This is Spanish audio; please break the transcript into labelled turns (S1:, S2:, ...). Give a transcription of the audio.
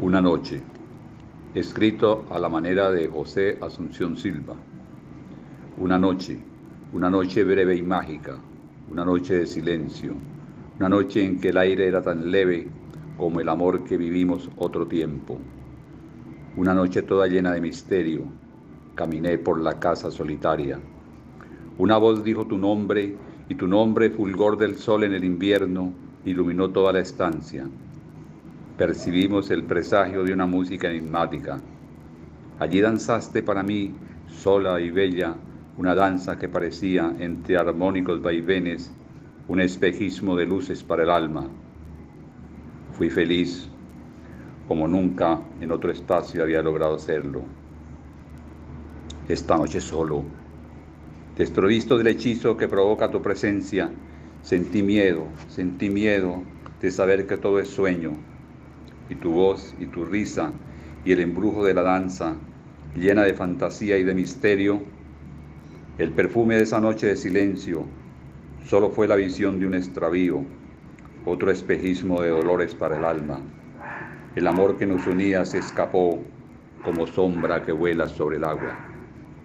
S1: Una noche, escrito a la manera de José Asunción Silva. Una noche, una noche breve y mágica, una noche de silencio, una noche en que el aire era tan leve como el amor que vivimos otro tiempo. Una noche toda llena de misterio, caminé por la casa solitaria. Una voz dijo tu nombre y tu nombre, fulgor del sol en el invierno, iluminó toda la estancia percibimos el presagio de una música enigmática. Allí danzaste para mí, sola y bella, una danza que parecía, entre armónicos vaivenes, un espejismo de luces para el alma. Fui feliz, como nunca en otro espacio había logrado hacerlo. Esta noche solo, desprovisto del hechizo que provoca tu presencia, sentí miedo, sentí miedo de saber que todo es sueño, y tu voz y tu risa y el embrujo de la danza, llena de fantasía y de misterio, el perfume de esa noche de silencio, solo fue la visión de un extravío, otro espejismo de dolores para el alma. El amor que nos unía se escapó como sombra que vuela sobre el agua.